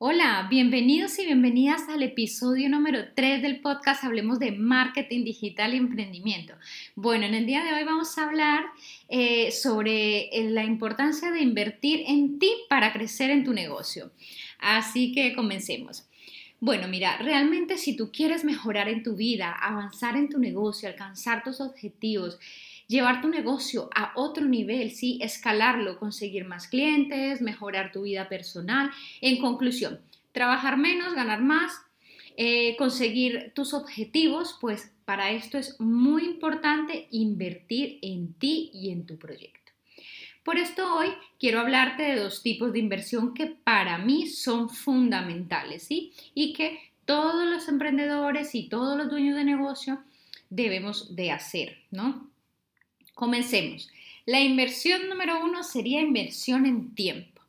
Hola, bienvenidos y bienvenidas al episodio número 3 del podcast Hablemos de Marketing Digital y Emprendimiento. Bueno, en el día de hoy vamos a hablar eh, sobre eh, la importancia de invertir en ti para crecer en tu negocio. Así que comencemos. Bueno, mira, realmente si tú quieres mejorar en tu vida, avanzar en tu negocio, alcanzar tus objetivos, llevar tu negocio a otro nivel, sí, escalarlo, conseguir más clientes, mejorar tu vida personal. En conclusión, trabajar menos, ganar más, eh, conseguir tus objetivos, pues para esto es muy importante invertir en ti y en tu proyecto. Por esto hoy quiero hablarte de dos tipos de inversión que para mí son fundamentales, ¿sí? Y que todos los emprendedores y todos los dueños de negocio debemos de hacer, ¿no? Comencemos. La inversión número uno sería inversión en tiempo.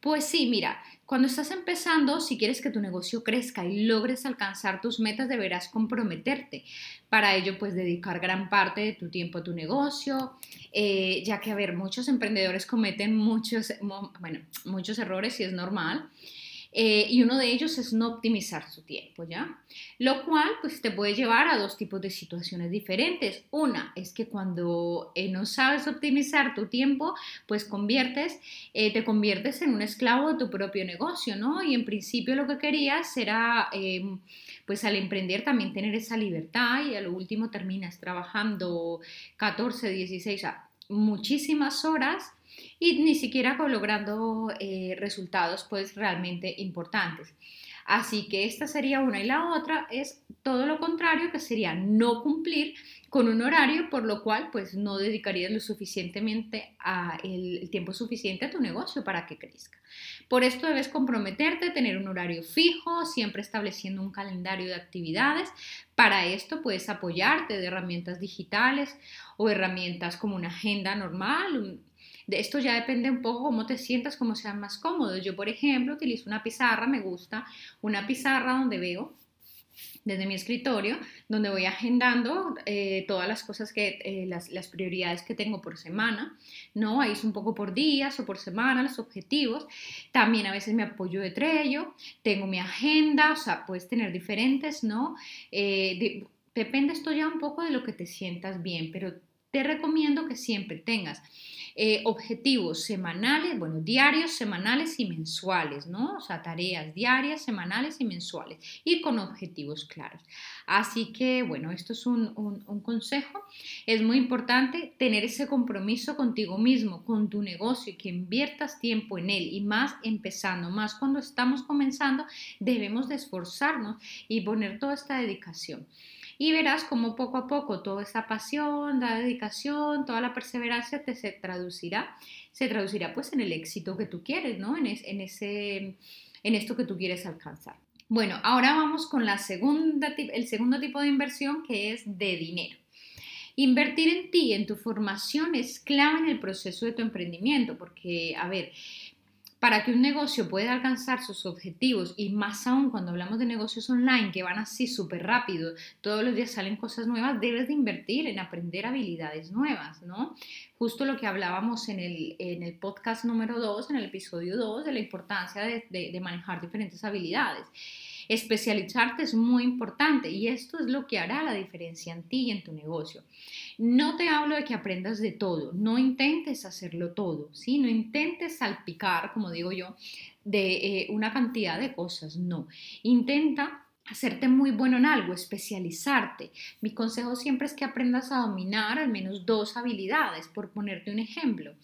Pues sí, mira, cuando estás empezando, si quieres que tu negocio crezca y logres alcanzar tus metas, deberás comprometerte. Para ello, pues dedicar gran parte de tu tiempo a tu negocio, eh, ya que, a ver, muchos emprendedores cometen muchos, bueno, muchos errores y es normal. Eh, y uno de ellos es no optimizar su tiempo, ¿ya? Lo cual pues te puede llevar a dos tipos de situaciones diferentes. Una es que cuando eh, no sabes optimizar tu tiempo, pues conviertes, eh, te conviertes en un esclavo de tu propio negocio, ¿no? Y en principio lo que querías era em, pues al emprender también tener esa libertad y a lo último terminas trabajando 14, 16, muchísimas horas y ni siquiera logrando eh, resultados pues realmente importantes. Así que esta sería una y la otra es todo lo contrario, que sería no cumplir con un horario, por lo cual pues no dedicarías lo suficientemente a el, tiempo suficiente a tu negocio para que crezca. Por esto debes comprometerte, tener un horario fijo, siempre estableciendo un calendario de actividades. Para esto puedes apoyarte de herramientas digitales o herramientas como una agenda normal, esto ya depende un poco cómo te sientas, cómo seas más cómodo. Yo, por ejemplo, utilizo una pizarra, me gusta una pizarra donde veo desde mi escritorio, donde voy agendando eh, todas las cosas que, eh, las, las, prioridades que tengo por semana, ¿no? Ahí es un poco por días o por semana los objetivos. También a veces me apoyo de Trello, tengo mi agenda, o sea, puedes tener diferentes, ¿no? Eh, depende esto ya un poco de lo que te sientas bien, pero te recomiendo que siempre tengas eh, objetivos semanales, bueno, diarios, semanales y mensuales, ¿no? O sea, tareas diarias, semanales y mensuales y con objetivos claros. Así que, bueno, esto es un, consejo. Es muy importante tener ese compromiso contigo mismo, con tu negocio que inviertas tiempo en él y más empezando, más cuando estamos comenzando, debemos de esforzarnos y poner toda esta dedicación y verás cómo poco a poco toda esa pasión, la dedicación, toda la perseverancia te se traducirá, se traducirá pues en el éxito que tú quieres, ¿no? En, en, ese, en esto que tú quieres alcanzar. Bueno, ahora vamos con la segunda, el segundo tipo de inversión que es de dinero. Invertir en ti, en tu formación, es clave en el proceso de tu emprendimiento, porque, a ver, para que un negocio pueda alcanzar sus objetivos y más aún cuando hablamos de negocios online que van así súper rápido, todos los días salen cosas nuevas, debes de invertir en aprender habilidades nuevas, ¿no? Justo lo que hablábamos en el, en el podcast número 2, en el episodio 2, de la importancia de, de manejar diferentes habilidades. Especializarte es muy importante y esto es lo que hará la diferencia en ti y en tu negocio. No te hablo de que aprendas de todo, no intentes hacerlo todo, ¿sí? No intentes salpicar, como digo yo, de eh, una cantidad de cosas, no. Intenta hacerte muy bueno en algo, especializarte. Mi consejo siempre es que aprendas a dominar al menos dos habilidades, por ponerte un ejemplo.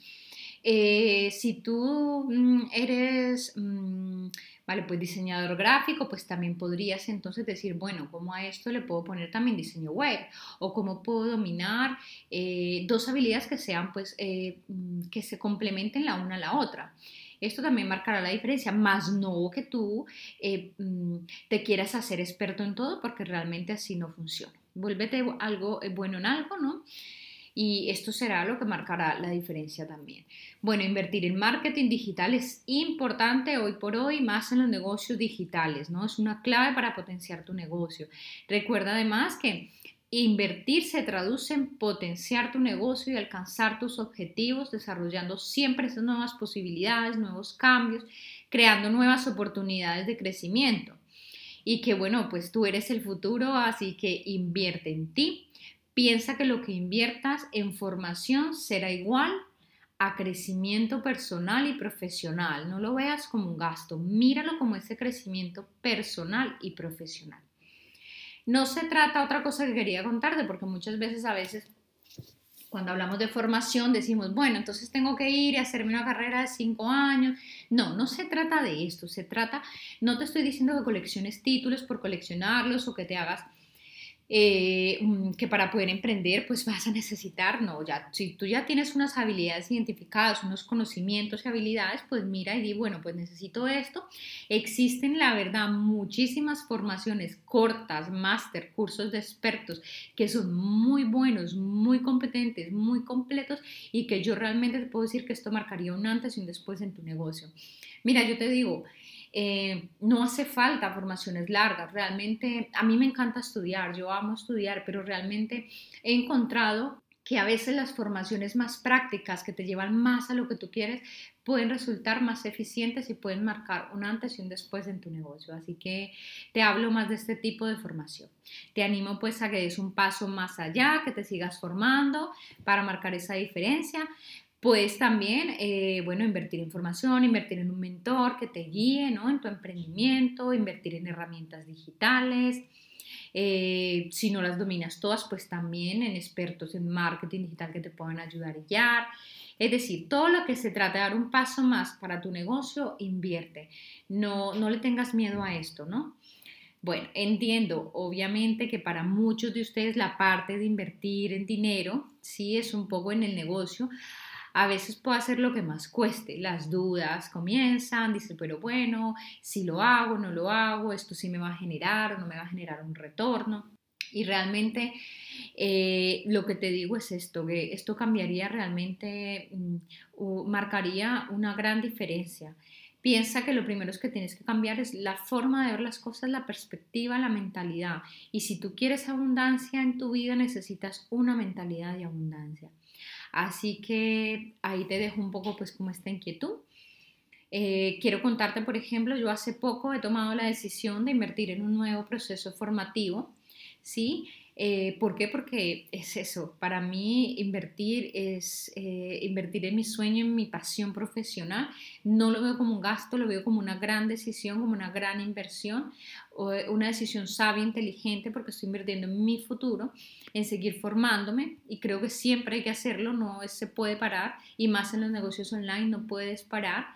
Eh, si tú mm, eres mm, Vale, pues diseñador gráfico, pues también podrías entonces decir, bueno, ¿cómo a esto le puedo poner también diseño web? O cómo puedo dominar eh, dos habilidades que sean, pues, eh, mm, que se complementen la una a la otra. Esto también marcará la diferencia, más no que tú eh, mm, te quieras hacer experto en todo porque realmente así no funciona. Vuélvete algo bueno en algo, ¿no? Y esto será lo que marcará la diferencia también. Bueno, invertir en marketing digital es importante hoy por hoy, más en los negocios digitales, ¿no? Es una clave para potenciar tu negocio. Recuerda además que Invertir se traduce en potenciar tu negocio y alcanzar tus objetivos, desarrollando siempre esas nuevas posibilidades, nuevos cambios, creando nuevas oportunidades de crecimiento. Y que bueno, pues tú eres el futuro, así que invierte en ti. Piensa que lo que inviertas en formación será igual a crecimiento personal y profesional. No lo veas como un gasto, míralo como ese crecimiento personal y profesional. No se trata, otra cosa que quería contarte, porque muchas veces a veces cuando hablamos de formación decimos, bueno, entonces tengo que ir y hacerme una carrera de cinco años. No, no se trata de esto, se trata, no te estoy diciendo que colecciones títulos por coleccionarlos o que te hagas eh, mm, que para poder emprender pues vas a necesitar, no, ya, si tú ya tienes unas habilidades identificadas, unos conocimientos y habilidades, pues mira y di, bueno, pues necesito esto. Existen, la verdad, muchísimas formaciones cortas, máster, cursos de expertos que son muy buenos, muy competentes, muy completos y que yo realmente te puedo decir que esto marcaría un antes y un después en tu negocio. Mira, yo te digo, eh, no hace falta formaciones largas, realmente a mí me encanta estudiar, yo amo estudiar, pero realmente he encontrado que a veces las formaciones más prácticas que te llevan más a lo que tú quieres pueden resultar más eficientes y pueden marcar un antes y un después en tu negocio. Así que te hablo más de este tipo de formación. Te animo pues a que des un paso más allá, que te sigas formando para marcar esa diferencia. Puedes también, eh, bueno, invertir en formación, invertir en un mentor que te guíe, ¿no? En tu emprendimiento, invertir en herramientas digitales. Eh, si no las dominas todas, pues también en expertos en marketing digital que te puedan ayudar y guiar. Es decir, todo lo que se trata de dar un paso más para tu negocio, invierte. No, no le tengas miedo a esto, ¿no? Bueno, entiendo obviamente que para muchos de ustedes la parte de invertir en dinero, sí es un poco en el negocio, a veces puede hacer lo que más cueste. Las dudas comienzan, dice, pero bueno, si lo hago, no lo hago, esto sí me va a generar o no me va a generar un retorno. Y realmente eh, lo que te digo es esto, que esto cambiaría realmente, mm, marcaría una gran diferencia. Piensa que lo primero que tienes que cambiar es la forma de ver las cosas, la perspectiva, la mentalidad. Y si tú quieres abundancia en tu vida, necesitas una mentalidad de abundancia. Así que ahí te dejo un poco pues como esta inquietud. Eh, quiero contarte, por ejemplo, yo hace poco he tomado la decisión de invertir en un nuevo proceso formativo, ¿sí? Eh, ¿Por qué? Porque es eso, para mí invertir es eh, invertir en mi sueño, en mi pasión profesional. No lo veo como un gasto, lo veo como una gran decisión, como una gran inversión, una decisión sabia, inteligente, porque estoy invirtiendo en mi futuro, en seguir formándome y creo que siempre hay que hacerlo, no se puede parar y más en los negocios online no puedes parar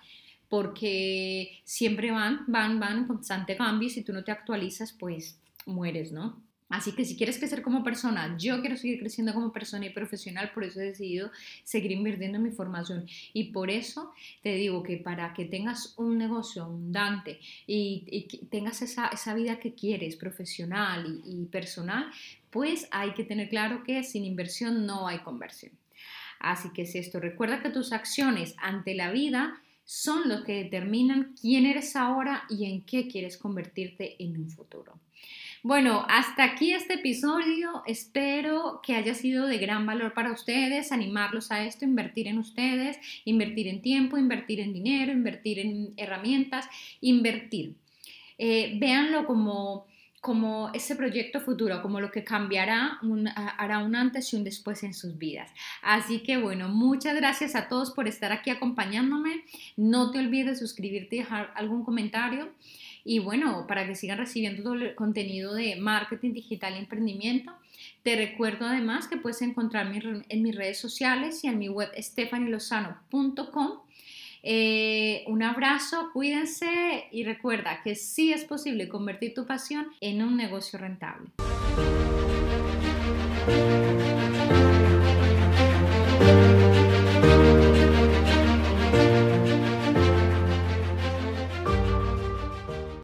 porque siempre van, van, van en constante cambio y si tú no te actualizas, pues mueres, ¿no? Así que si quieres crecer como persona, yo quiero seguir creciendo como persona y profesional, por eso he decidido seguir invirtiendo en mi formación. Y por eso te digo que para que tengas un negocio abundante y, tengas esa, vida que quieres, profesional y, y personal, pues hay que tener claro que sin inversión no hay conversión. Así que es esto, recuerda que tus acciones ante la vida son los que determinan quién eres ahora y en qué quieres convertirte en un futuro. Bueno, hasta aquí este episodio. Espero que haya sido de gran valor para ustedes, animarlos a esto, invertir en ustedes, invertir en tiempo, invertir en dinero, invertir en herramientas, invertir. Eh, véanlo como como ese proyecto futuro, como lo que cambiará, hará un antes y un después en sus vidas. Así que bueno, muchas gracias a todos por estar aquí acompañándome. No te olvides de suscribirte y dejar algún comentario. Y bueno, para que sigan recibiendo todo el contenido de marketing digital y emprendimiento, te recuerdo además que puedes encontrarme en mis redes sociales y en mi web stefanilozano.com Eh, un abrazo, cuídense y recuerda que sí es posible convertir tu pasión en un negocio rentable.